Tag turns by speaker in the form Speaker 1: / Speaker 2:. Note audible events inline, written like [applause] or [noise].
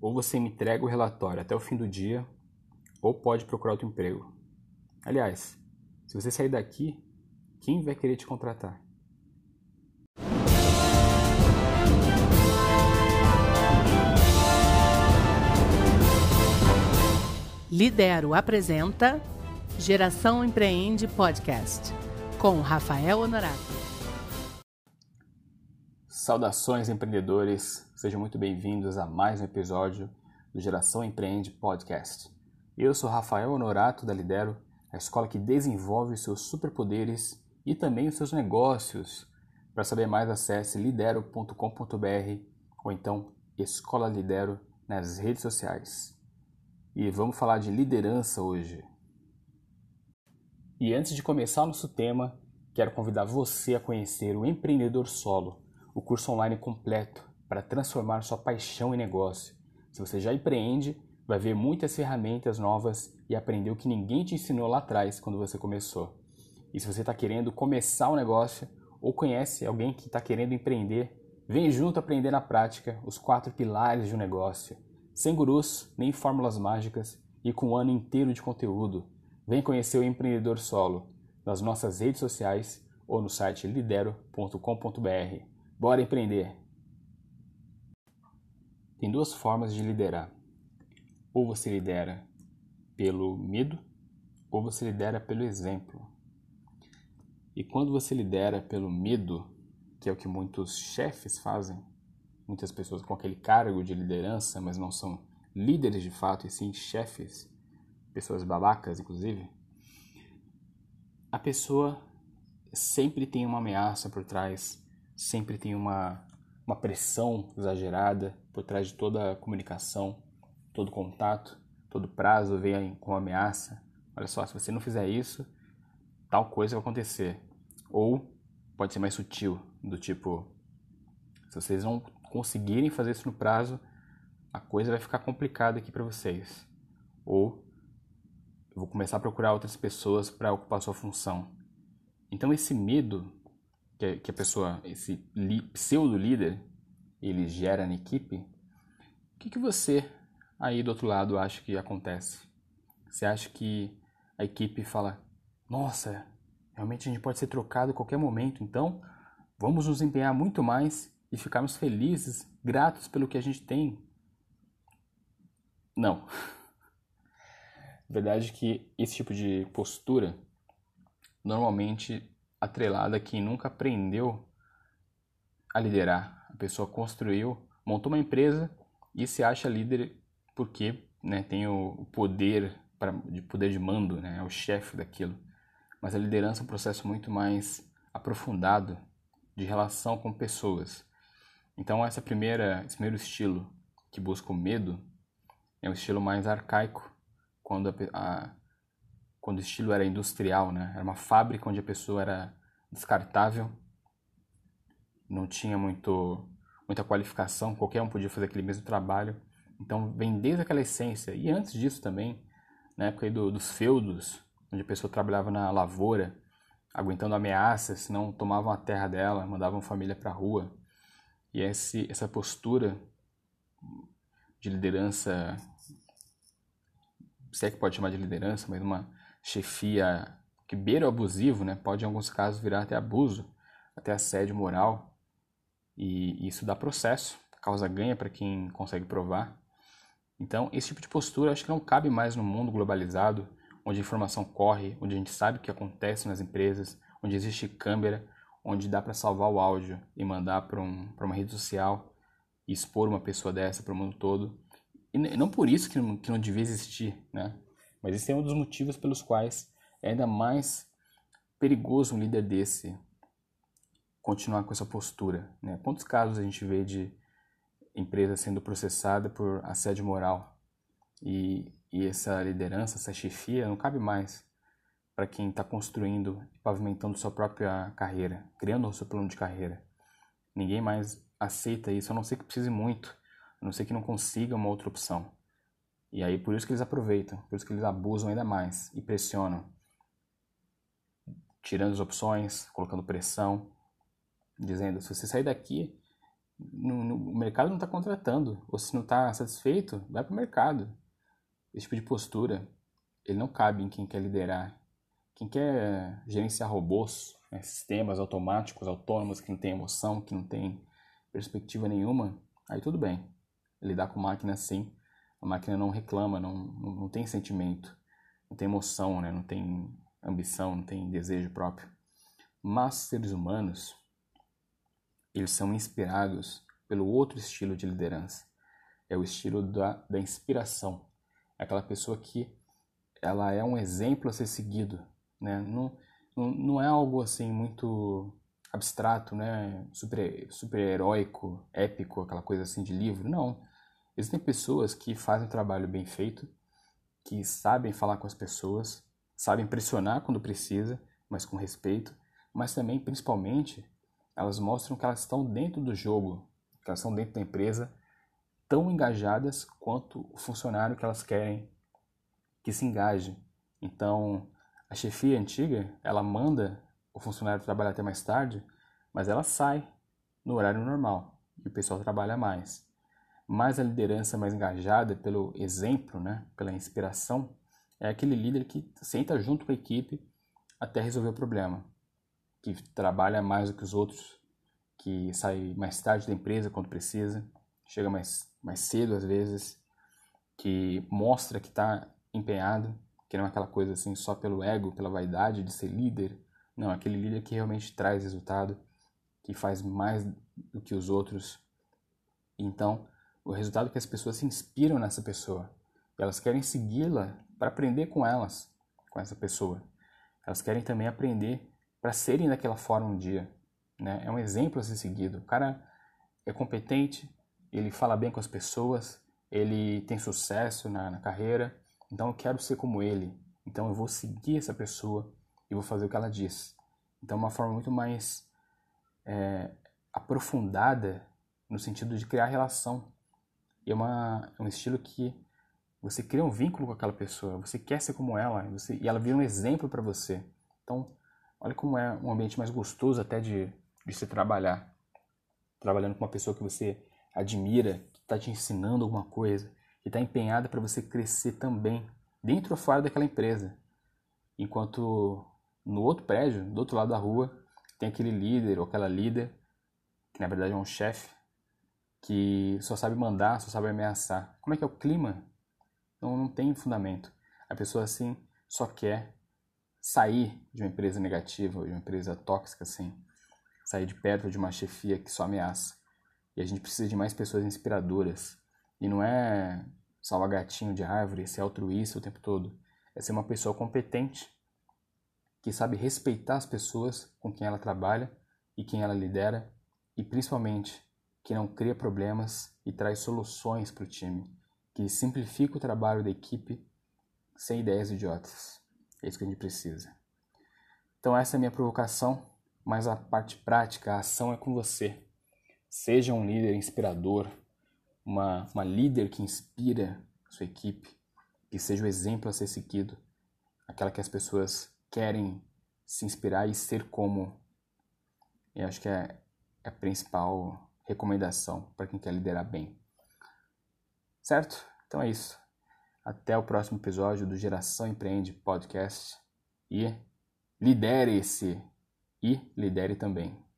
Speaker 1: Ou você me entrega o relatório até o fim do dia, ou pode procurar outro emprego. Aliás, se você sair daqui, quem vai querer te contratar?
Speaker 2: Lidero apresenta Geração Empreende Podcast com Rafael Honorato.
Speaker 1: Saudações empreendedores, sejam muito bem-vindos a mais um episódio do Geração Empreende Podcast. Eu sou Rafael Honorato da Lidero, a escola que desenvolve os seus superpoderes e também os seus negócios. Para saber mais, acesse lidero.com.br ou então Escola Lidero nas redes sociais. E vamos falar de liderança hoje. E antes de começar nosso tema, quero convidar você a conhecer o Empreendedor Solo o curso online completo para transformar sua paixão em negócio. Se você já empreende, vai ver muitas ferramentas novas e aprender o que ninguém te ensinou lá atrás quando você começou. E se você está querendo começar um negócio ou conhece alguém que está querendo empreender, vem junto aprender na prática os quatro pilares de um negócio, sem gurus nem fórmulas mágicas e com um ano inteiro de conteúdo. Vem conhecer o empreendedor solo nas nossas redes sociais ou no site lidero.com.br. Bora empreender! Tem duas formas de liderar. Ou você lidera pelo medo, ou você lidera pelo exemplo. E quando você lidera pelo medo, que é o que muitos chefes fazem, muitas pessoas com aquele cargo de liderança, mas não são líderes de fato, e sim chefes, pessoas babacas, inclusive, a pessoa sempre tem uma ameaça por trás sempre tem uma, uma pressão exagerada por trás de toda a comunicação, todo contato, todo prazo vem com ameaça. Olha só, se você não fizer isso, tal coisa vai acontecer. Ou pode ser mais sutil, do tipo, se vocês não conseguirem fazer isso no prazo, a coisa vai ficar complicada aqui para vocês. Ou eu vou começar a procurar outras pessoas para ocupar sua função. Então esse medo que, que a pessoa, esse li, pseudo-líder, ele gera na equipe, o que, que você aí do outro lado acha que acontece? Você acha que a equipe fala, nossa, realmente a gente pode ser trocado a qualquer momento, então vamos nos empenhar muito mais e ficarmos felizes, gratos pelo que a gente tem? Não. [laughs] verdade é que esse tipo de postura normalmente atrelada a quem nunca aprendeu a liderar. A pessoa construiu, montou uma empresa e se acha líder porque né, tem o poder pra, de poder de mando, né, é o chefe daquilo. Mas a liderança é um processo muito mais aprofundado de relação com pessoas. Então essa primeira, esse primeiro estilo que busca o medo é um estilo mais arcaico, quando a, a quando o estilo era industrial, né? Era uma fábrica onde a pessoa era descartável, não tinha muito, muita qualificação, qualquer um podia fazer aquele mesmo trabalho. Então vem desde aquela essência. E antes disso também, na época do, dos feudos, onde a pessoa trabalhava na lavoura, aguentando ameaças, senão tomavam a terra dela, mandavam família para a rua. E esse, essa postura de liderança, se é que pode chamar de liderança, mas uma chefia que beira o abusivo, né, pode em alguns casos virar até abuso, até assédio moral, e isso dá processo, causa ganha para quem consegue provar. Então, esse tipo de postura acho que não cabe mais no mundo globalizado, onde a informação corre, onde a gente sabe o que acontece nas empresas, onde existe câmera, onde dá para salvar o áudio e mandar para um, uma rede social e expor uma pessoa dessa para o mundo todo. E não por isso que não, que não devia existir, né? Mas esse é um dos motivos pelos quais é ainda mais perigoso um líder desse continuar com essa postura. Né? Quantos casos a gente vê de empresa sendo processada por assédio moral e, e essa liderança, essa chefia não cabe mais para quem está construindo e pavimentando sua própria carreira, criando o seu plano de carreira. Ninguém mais aceita isso, a não ser que precise muito, a não ser que não consiga uma outra opção. E aí por isso que eles aproveitam, por isso que eles abusam ainda mais e pressionam tirando as opções, colocando pressão, dizendo: se você sair daqui, no, no, o mercado não está contratando, ou se não está satisfeito, vai para o mercado. Esse tipo de postura, ele não cabe em quem quer liderar. Quem quer gerenciar robôs, né, sistemas automáticos, autônomos, que não tem emoção, que não tem perspectiva nenhuma, aí tudo bem. Lidar com máquina sim. A máquina não reclama, não, não, não tem sentimento, não tem emoção, né? não tem ambição, não tem desejo próprio. Mas seres humanos, eles são inspirados pelo outro estilo de liderança. É o estilo da, da inspiração. É aquela pessoa que ela é um exemplo a ser seguido. Né? Não, não, não é algo assim muito abstrato, né? super, super heróico, épico, aquela coisa assim de livro. Não. Existem pessoas que fazem um trabalho bem feito, que sabem falar com as pessoas, sabem pressionar quando precisa, mas com respeito, mas também, principalmente, elas mostram que elas estão dentro do jogo, que elas estão dentro da empresa, tão engajadas quanto o funcionário que elas querem que se engaje. Então, a chefia antiga, ela manda o funcionário trabalhar até mais tarde, mas ela sai no horário normal e o pessoal trabalha mais. Mas a liderança mais engajada pelo exemplo, né, pela inspiração, é aquele líder que senta junto com a equipe até resolver o problema que trabalha mais do que os outros, que sai mais tarde da empresa quando precisa, chega mais, mais cedo às vezes, que mostra que está empenhado, que não é aquela coisa assim só pelo ego, pela vaidade de ser líder, não, aquele líder que realmente traz resultado, que faz mais do que os outros. Então, o resultado é que as pessoas se inspiram nessa pessoa, elas querem segui-la para aprender com elas, com essa pessoa. Elas querem também aprender para serem daquela forma um dia. Né? É um exemplo a ser seguido. O cara é competente, ele fala bem com as pessoas, ele tem sucesso na, na carreira, então eu quero ser como ele. Então eu vou seguir essa pessoa e vou fazer o que ela diz. Então uma forma muito mais é, aprofundada no sentido de criar relação. E é, uma, é um estilo que você cria um vínculo com aquela pessoa, você quer ser como ela, você, e ela vira um exemplo para você. Então, Olha como é um ambiente mais gostoso até de, de se trabalhar. Trabalhando com uma pessoa que você admira, que está te ensinando alguma coisa, que está empenhada para você crescer também, dentro ou fora daquela empresa. Enquanto no outro prédio, do outro lado da rua, tem aquele líder ou aquela líder, que na verdade é um chefe, que só sabe mandar, só sabe ameaçar. Como é que é o clima? Não, não tem fundamento. A pessoa assim só quer sair de uma empresa negativa, de uma empresa tóxica, assim, sair de perto de uma chefia que só ameaça. E a gente precisa de mais pessoas inspiradoras. E não é salvar gatinho de árvore, ser altruísta o tempo todo. É ser uma pessoa competente, que sabe respeitar as pessoas com quem ela trabalha e quem ela lidera, e principalmente que não cria problemas e traz soluções para o time, que simplifica o trabalho da equipe sem ideias idiotas. É isso que a gente precisa. Então essa é a minha provocação, mas a parte prática, a ação é com você. Seja um líder inspirador, uma, uma líder que inspira sua equipe, que seja o exemplo a ser seguido, aquela que as pessoas querem se inspirar e ser como. Eu acho que é, é a principal recomendação para quem quer liderar bem. Certo? Então é isso. Até o próximo episódio do Geração Empreende Podcast. E lidere-se e lidere também.